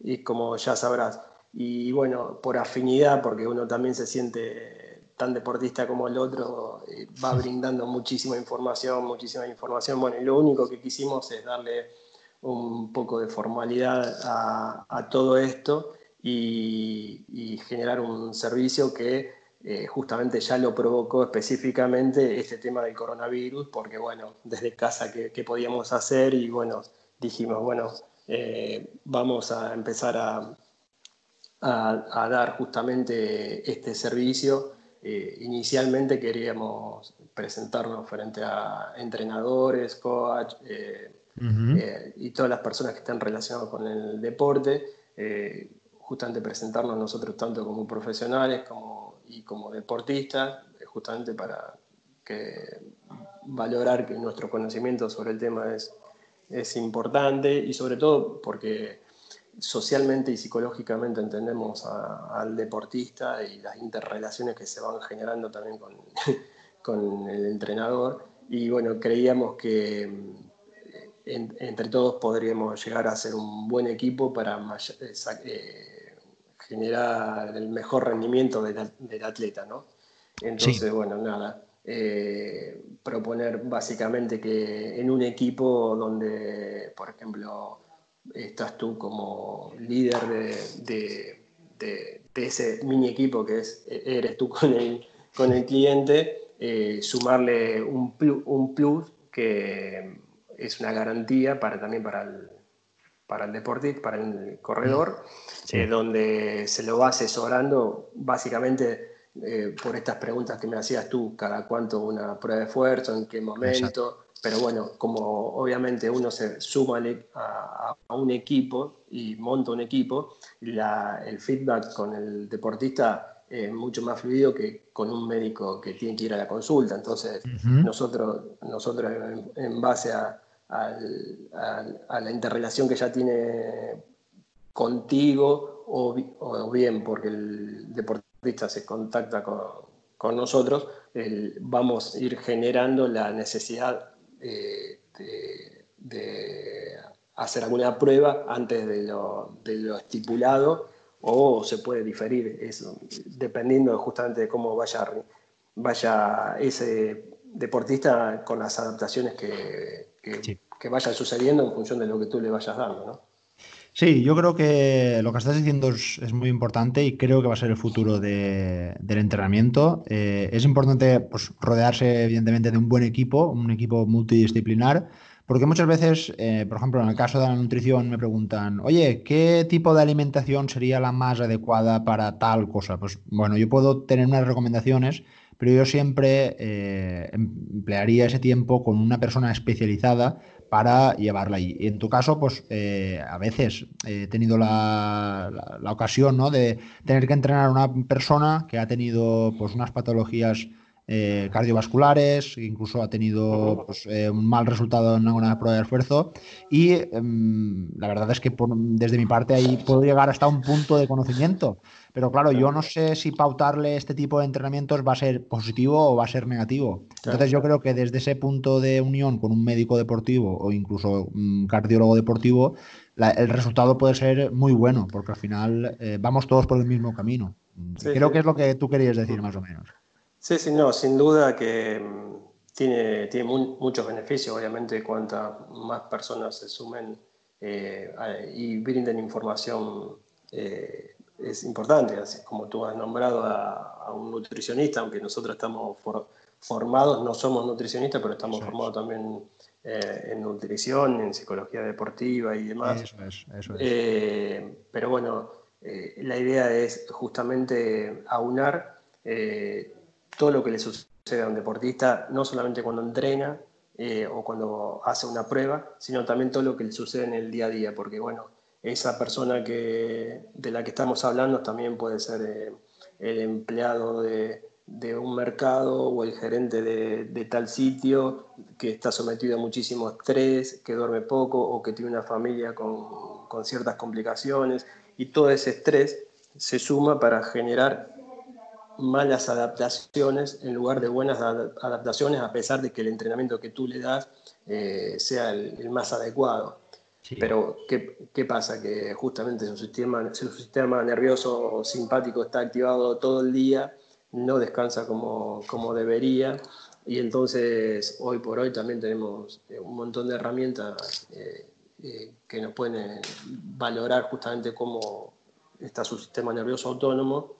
y como ya sabrás. Y bueno, por afinidad, porque uno también se siente tan deportista como el otro, va brindando muchísima información, muchísima información. Bueno, y lo único que quisimos es darle un poco de formalidad a, todo esto y, generar un servicio que eh, justamente ya lo provocó específicamente este tema del coronavirus, porque bueno, desde casa qué, podíamos hacer y bueno, dijimos, bueno, eh, vamos a empezar a, a, dar justamente este servicio. Eh, inicialmente queríamos presentarnos frente a entrenadores, coach, eh, y todas las personas que están relacionadas con el deporte, eh, justamente presentarnos nosotros tanto como profesionales como, y como deportistas, eh, justamente para que valorar que nuestro conocimiento sobre el tema es, es importante y sobre todo porque socialmente y psicológicamente entendemos al deportista y las interrelaciones que se van generando también con, con el entrenador. Y bueno, creíamos que entre todos podríamos llegar a ser un buen equipo para eh, eh, generar el mejor rendimiento del, atleta, ¿no? Entonces, bueno, nada, eh, proponer básicamente que en un equipo donde, por ejemplo, estás tú como líder de, ese mini equipo que es, eres tú con el, con el cliente, sumarle un, un plus que es una garantía para, también para el, para el deportista, para el corredor, eh, donde se lo va asesorando básicamente eh, por estas preguntas que me hacías tú, cada cuánto una prueba de esfuerzo, en qué momento. Pero bueno, como obviamente uno se suma a, un equipo y monta un equipo, el feedback con el deportista es mucho más fluido que con un médico que tiene que ir a la consulta. Entonces, nosotros, nosotros en base a, a la interrelación que ya tiene contigo o, bien porque el deportista se contacta con, nosotros, vamos a ir generando la necesidad eh, de, hacer alguna prueba antes de lo, estipulado o se puede diferir eso, dependiendo justamente de cómo vaya, vaya ese deportista con las adaptaciones que, que, vaya sucediendo en función de lo que tú le vayas dando, ¿no? Sí, yo creo que lo que estás diciendo es, muy importante y creo que va a ser el futuro del entrenamiento. Eh, es importante pues, rodearse, evidentemente, de un buen equipo, un equipo multidisciplinar, porque muchas veces, eh, por ejemplo, en el caso de la nutrición, me preguntan, oye, ¿qué tipo de alimentación sería la más adecuada para tal cosa? Pues bueno, yo puedo tener unas recomendaciones pero yo siempre eh, emplearía ese tiempo con una persona especializada para llevarla allí. Y en tu caso, pues eh, a veces he tenido la, ocasión ¿no? de tener que entrenar a una persona que ha tenido pues, unas patologías eh, cardiovasculares, incluso ha tenido pues, un mal resultado en alguna prueba de esfuerzo. Y em, la verdad es que desde mi parte ahí puedo llegar hasta un punto de conocimiento pero claro, yo no sé si pautarle este tipo de entrenamientos va a ser positivo o va a ser negativo. Entonces yo creo que desde ese punto de unión con un médico deportivo o incluso un cardiólogo deportivo, el resultado puede ser muy bueno, porque al final eh, vamos todos por el mismo camino. creo que es lo que tú querías decir más o menos. Sí, sí, no, sin duda que mm, tiene, tiene muchos beneficios, obviamente, cuantas más personas se sumen eh, y brinden información. Eh, es importante, así como tú has nombrado a, un nutricionista, aunque nosotros estamos formados, no somos nutricionistas, pero estamos formados también eh, en nutrición, en psicología deportiva y demás. Eso es, eso es. Pero bueno, la idea es justamente aunar todo lo que le sucede a un deportista, no solamente cuando entrena eh, o cuando hace una prueba, sino también todo lo que le sucede en el día a día, porque bueno, esa persona que, de la que estamos hablando también puede ser eh, el empleado de, un mercado o el gerente de, de, tal sitio que está sometido a muchísimo estrés, que duerme poco o que tiene una familia con, con ciertas complicaciones y todo ese estrés se suma para generar malas adaptaciones en lugar de buenas adaptaciones, a pesar de que el entrenamiento que tú le das eh, sea el, más adecuado. Pero, ¿qué, ¿qué, pasa? Que justamente su sistema, su sistema nervioso simpático está activado todo el día, no descansa como, como debería, y entonces hoy por hoy también tenemos eh, un montón de herramientas eh, que nos pueden valorar justamente cómo está su sistema nervioso autónomo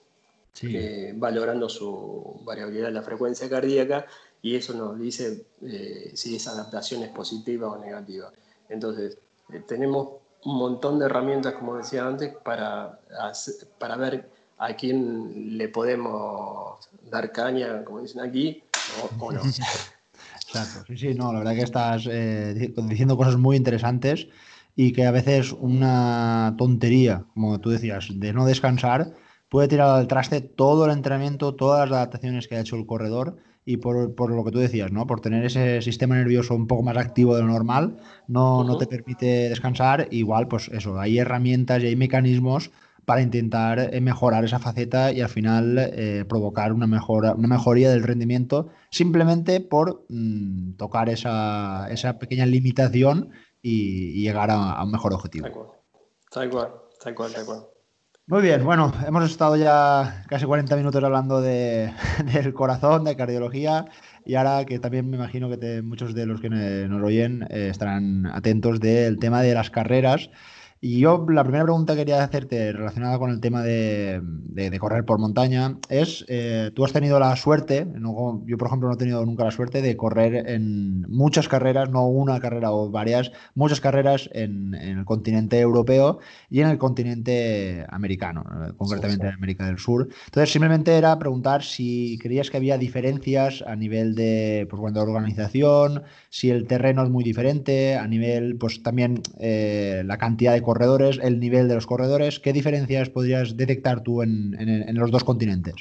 eh, valorando su variabilidad de la frecuencia cardíaca y eso nos dice eh, si esa adaptación es positiva o negativa. Entonces, eh, tenemos un montón de herramientas, como decía antes, para, para ver a quién le podemos dar caña, como dicen aquí, o, no. Exacto, sí, sí, no, la verdad que estás diciendo cosas muy interesantes y que a veces una tontería, como tú decías, de no descansar, puede tirar al traste todo el entrenamiento, todas las adaptaciones que ha hecho el corredor y por, por, lo que tú decías, ¿no? Por tener ese sistema nervioso un poco más activo de lo normal, no, no te permite descansar. Igual, pues eso, hay herramientas y hay mecanismos para intentar eh, mejorar esa faceta y al final eh, provocar una, mejora, una mejoría del rendimiento simplemente por mm, tocar esa, esa, pequeña limitación y, y llegar a, a, un mejor objetivo. Tal cual, tal cual, tal cual. Muy bien, bueno, hemos estado ya casi 40 minutos hablando de, del corazón, de cardiología, y ahora que también me imagino que muchos de los que nos oyen eh, estarán atentos del tema de las carreras. Y yo la primera pregunta que quería hacerte relacionada con el tema de, correr por montaña es, eh, tú has tenido la suerte, yo por ejemplo no he tenido nunca la suerte de correr en muchas carreras, no una carrera o varias, muchas carreras en, el continente europeo y en el continente americano, eh, concretamente en América del Sur. Entonces simplemente era preguntar si creías que había diferencias a nivel de, pues, bueno, de organización, si el terreno es muy diferente, a nivel pues también eh, la cantidad de corredores, el nivel de los corredores. ¿Qué diferencias podrías detectar tú en, los dos continentes?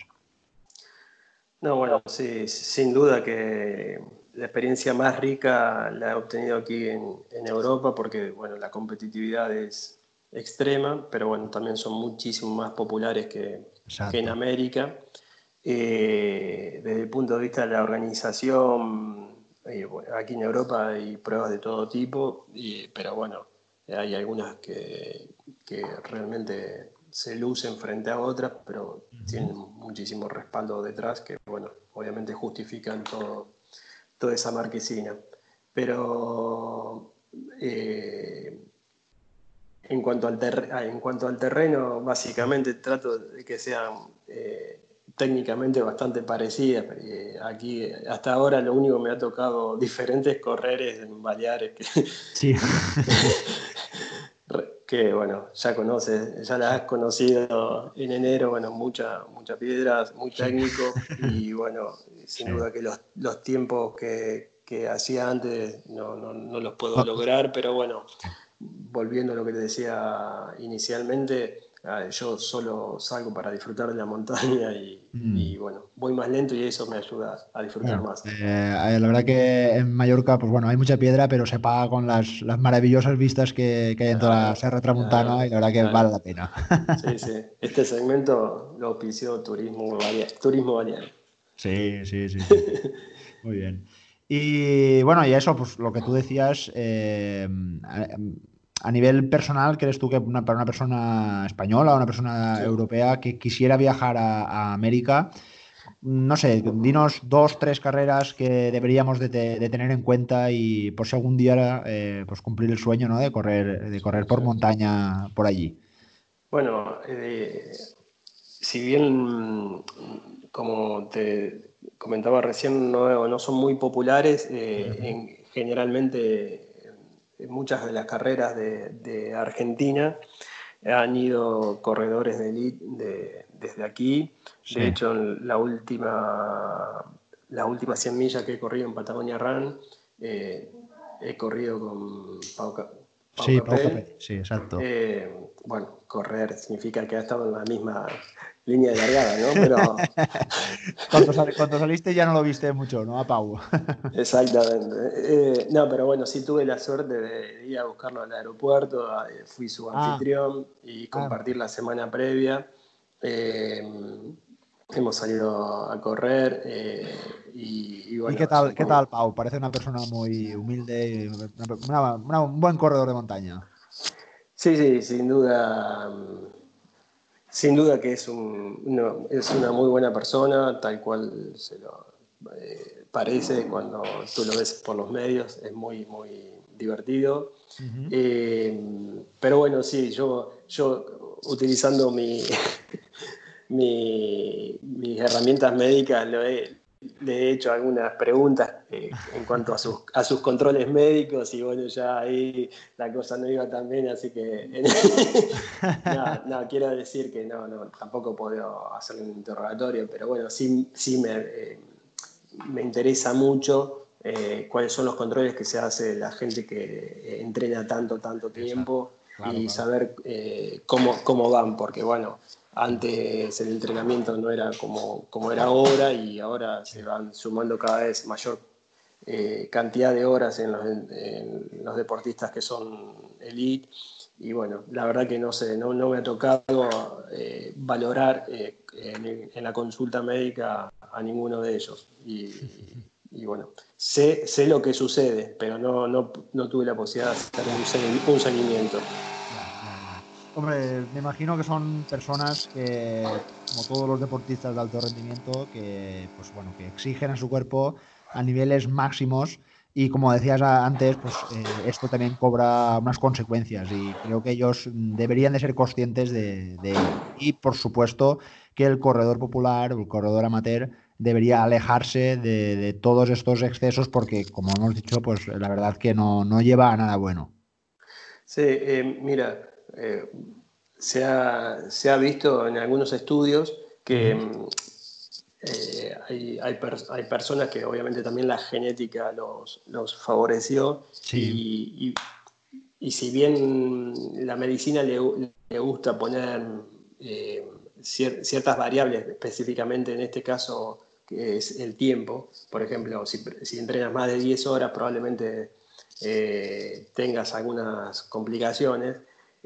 No, bueno, sí, sin duda que la experiencia más rica la he obtenido aquí en, Europa porque, bueno, la competitividad es extrema, pero bueno, también son muchísimo más populares que, en América. Eh, desde el punto de vista de la organización, eh, aquí en Europa hay pruebas de todo tipo, pero bueno, hay algunas que, realmente se lucen frente a otras, pero tienen muchísimo respaldo detrás que, bueno, obviamente justifican todo, toda esa marquesina. Pero eh, en, cuanto al en cuanto al terreno, básicamente trato de que sean eh, técnicamente bastante parecidas. Eh, aquí hasta ahora lo único que me ha tocado diferente es correr en Baleares. Que, sí. que bueno, ya conoces, ya las has conocido en enero, bueno, muchas muchas piedras, muy técnico y bueno, sin duda que los, los tiempos que, que, hacía antes no, no, no los puedo lograr, pero bueno, volviendo a lo que te decía inicialmente, Ah, yo solo salgo para disfrutar de la montaña mm. y, bueno, voy más lento y eso me ayuda a disfrutar más. Eh, eh, la verdad que en Mallorca, pues bueno, hay mucha piedra, pero se paga con las, las maravillosas vistas que, hay en toda la Serra Tramontana y la verdad que vale la pena. Sí, sí. Este segmento lo auspició Turismo, Turismo Sí, sí, sí. Muy bien. Y bueno, y eso, pues lo que tú decías, eh, a nivel personal, ¿crees tú que para una persona española o una persona europea que quisiera viajar a, América, no sé, dinos dos, tres carreras que deberíamos de, tener en cuenta y por si algún día eh, pues cumplir el sueño ¿no? de, correr, de correr por montaña por allí? Bueno, eh, si bien, como te comentaba recién, no, son muy populares, eh, generalmente muchas de las carreras de, Argentina han ido corredores de elite desde aquí. De hecho, la última, las últimas 100 millas que he corrido en Patagonia Run, eh, he corrido con Pau, sí, sí, exacto. bueno, correr significa que ha estado en la misma línea de largada, ¿no? Pero... cuando, saliste ya no lo viste mucho, ¿no? A Pau. Exactamente. Eh, no, pero bueno, sí tuve la suerte de ir a buscarlo al aeropuerto, eh, fui su ah. anfitrión y ah. compartir la semana previa. Eh, hemos salido a correr y, bueno, ¿Y qué tal, qué tal Pau? Parece una persona muy humilde, un buen corredor de montaña. Sí, sí, sin duda sin duda que es, un, es una muy buena persona, tal cual se lo eh, parece cuando tú lo ves por los medios, es muy, muy divertido. Eh, pero bueno, sí, yo, yo utilizando mi, mis herramientas médicas lo he, le he hecho algunas preguntas eh, en cuanto a sus, a sus controles médicos y bueno, ya ahí la cosa no iba tan bien, así que no, quiero decir que no, no, tampoco puedo hacer un interrogatorio, pero bueno, sí, sí me, eh, me interesa mucho eh, cuáles son los controles que se hace la gente que entrena tanto, tanto tiempo y saber cómo, cómo van, porque bueno, antes el entrenamiento no era como, como era ahora y ahora se van sumando cada vez mayor eh, cantidad de horas en los, deportistas que son elite. Y bueno, la verdad que no sé, no, no me ha tocado eh, valorar eh, en, la consulta médica a ninguno de ellos. Y, bueno, sé, sé lo que sucede, pero no, no, no tuve la posibilidad de hacer un seguimiento. Hombre, me imagino que son personas que, como todos los deportistas de alto rendimiento, que, pues, bueno, que exigen a su cuerpo a niveles máximos y como decías antes, pues eh, esto también cobra unas consecuencias y creo que ellos deberían de ser conscientes de. Y por supuesto que el corredor popular el corredor amateur debería alejarse de, todos estos excesos porque, como hemos dicho, pues la verdad que no, no lleva a nada bueno. Sí, eh, mira, eh, se, ha, se, ha, visto en algunos estudios que eh, hay, hay, hay, personas que obviamente también la genética los, los favoreció y, y, si bien la medicina le, le gusta poner eh, ciertas variables, específicamente en este caso que es el tiempo, por ejemplo, si, si entrenas más de 10 horas probablemente tengas algunas complicaciones,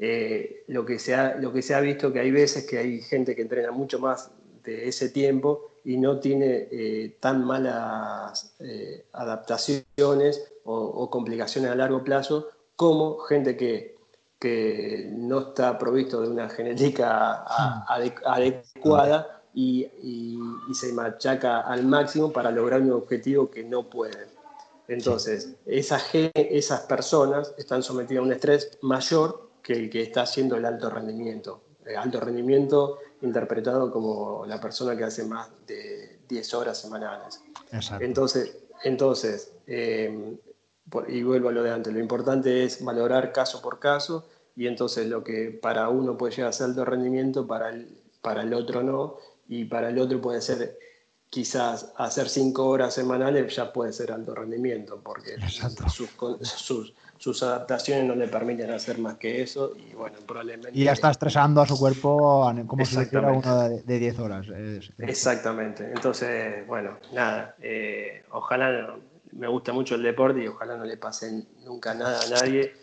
eh, lo, que se ha, lo que se ha visto que hay veces que hay gente que entrena mucho más de ese tiempo y no tiene eh, tan malas eh, adaptaciones o, complicaciones a largo plazo como gente que, que no está provisto de una genética adecuada y, se machaca al máximo para lograr un objetivo que no pueden. Entonces, esas, esas personas están sometidas a un estrés mayor que el que está haciendo el alto rendimiento. El alto rendimiento interpretado como la persona que hace más de 10 horas semanales. Entonces, entonces eh, y vuelvo a lo de antes, lo importante es valorar caso por caso y entonces lo que para uno puede llegar a ser alto rendimiento, para el, para el otro no, y para el otro puede ser quizás hacer 5 horas semanales ya puede ser alto rendimiento, porque sus, sus, sus adaptaciones no le permiten hacer más que eso y bueno, probablemente... Y ya está estresando a su cuerpo como si fuera uno de 10 horas. Exactamente. Entonces, bueno, nada, eh, ojalá, me gusta mucho el deporte y ojalá no le pase nunca nada a nadie,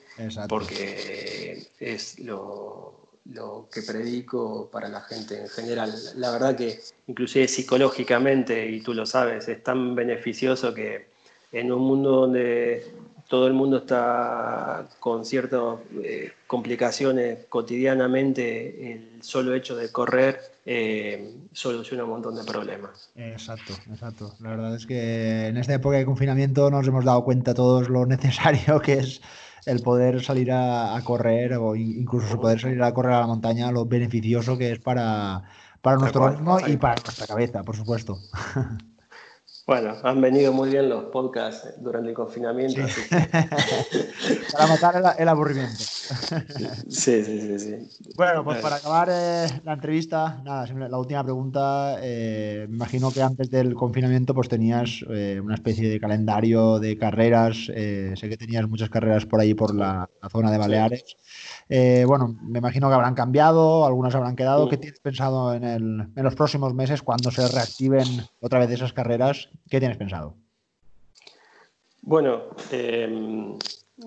porque es lo, lo que predico para la gente en general. La verdad que inclusive psicológicamente, y tú lo sabes, es tan beneficioso que en un mundo donde todo el mundo está con ciertas eh, complicaciones cotidianamente, el solo hecho de correr eh, soluciona un montón de problemas. Exacto, exacto. La verdad es que en esta época de confinamiento nos hemos dado cuenta todos lo necesario que es el poder salir a, correr o incluso poder salir a correr a la montaña, lo beneficioso que es para, para nuestro organismo y para nuestra cabeza, por supuesto. Bueno, han venido muy bien los podcasts durante el confinamiento. Para matar el, aburrimiento. Sí, sí, sí. Bueno, pues para acabar eh, la entrevista, nada, la última pregunta. Eh, me imagino que antes del confinamiento pues tenías eh, una especie de calendario de carreras. sé que tenías muchas carreras por ahí, por la, zona de Baleares. Bueno, me imagino que habrán cambiado, algunas habrán quedado. ¿Qué tienes pensado en, en los próximos meses cuando se reactiven otra vez esas carreras? ¿Qué tienes pensado? Bueno,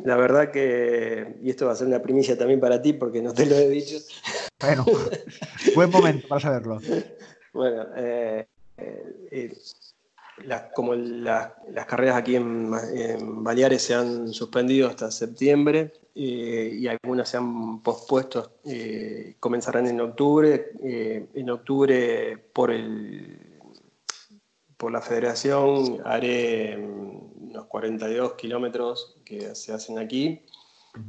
la verdad que, y esto va a ser una primicia también para ti porque no te lo he dicho. Bueno, buen momento para saberlo. Bueno, eh, eh, como las carreras aquí en, Baleares se han suspendido hasta septiembre eh, y algunas se han pospuesto, comenzarán en octubre. en octubre por, el, por la federación haré unos 42 kilómetros que se hacen aquí,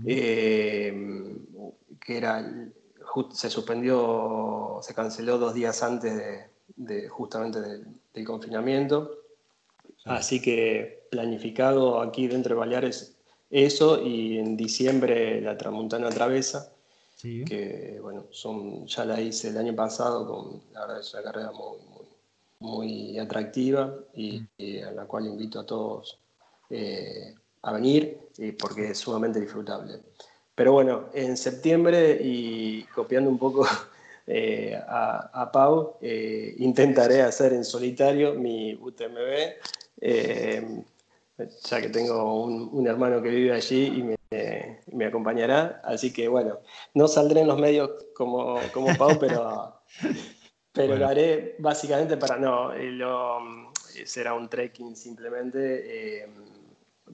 eh, que era, se suspendió, se canceló dos días antes de, justamente del, confinamiento. Así que planificado aquí dentro de Baleares eso y en diciembre la Tramontana Travesa, que bueno, son, ya la hice el año pasado, con, la verdad es una carrera muy, muy, atractiva y, a la cual invito a todos eh, a venir eh, porque es sumamente disfrutable. Pero bueno, en septiembre y copiando un poco eh, a, Pau, intentaré hacer en solitario mi UTMB, ya que tengo un, hermano que vive allí y me, me, acompañará. Así que bueno, no saldré en los medios como, como Pau, pero, pero lo haré básicamente para no, lo, será un trekking simplemente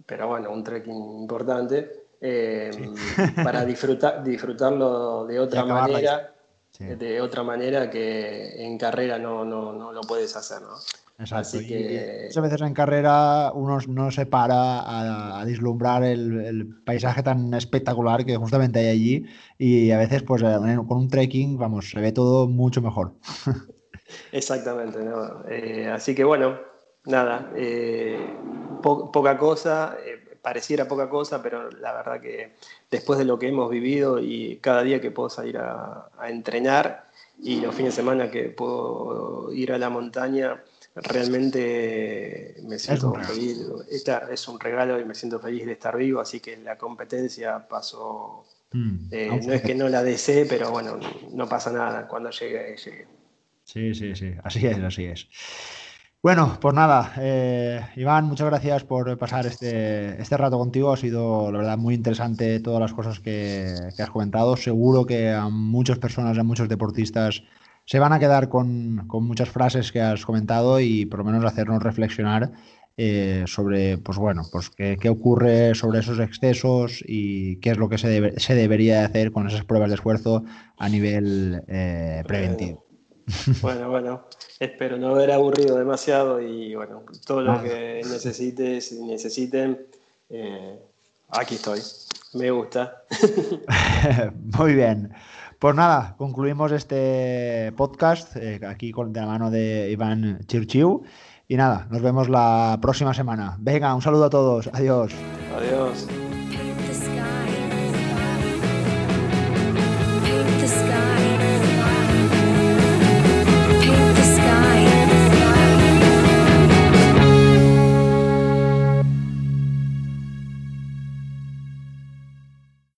pero bueno, un trekking importante, eh, para disfrutar, disfrutarlo de otra manera, de otra manera que en carrera no, no, no lo puedes hacer, ¿no? Exacto. que... muchas veces en carrera uno no se para a, dislumbrar el, paisaje tan espectacular que justamente hay allí y a veces pues eh, con un trekking, vamos, se ve todo mucho mejor. Exactamente, ¿no? Eh, así que bueno, nada, poca cosa, eh, pareciera poca cosa, pero la verdad que después de lo que hemos vivido y cada día que puedo salir a, entrenar y los fines de semana que puedo ir a la montaña, realmente me siento feliz. es un regalo y me siento feliz de estar vivo, así que la competencia pasó. Mm, eh, no es que no la desee, pero bueno, no pasa nada. Cuando llegue, llegue. Sí, sí, sí. Así es, así es. Bueno, pues nada, eh, Iván, muchas gracias por pasar este, este rato contigo. Ha sido, la verdad, muy interesante todas las cosas que, has comentado. Seguro que a muchas personas, a muchos deportistas, se van a quedar con, muchas frases que has comentado y por lo menos hacernos reflexionar eh, sobre, pues bueno, pues qué, ocurre sobre esos excesos y qué es lo que se, se debería hacer con esas pruebas de esfuerzo a nivel eh, preventivo. Bueno, bueno, espero no haber aburrido demasiado y bueno, todo lo que necesites y necesiten, eh, aquí estoy. Me gusta. Muy bien. Pues nada, concluimos este podcast eh, aquí con, de la mano de Iván Chirchiu. Y nada, nos vemos la próxima semana. Venga, un saludo a todos. Adiós. Adiós.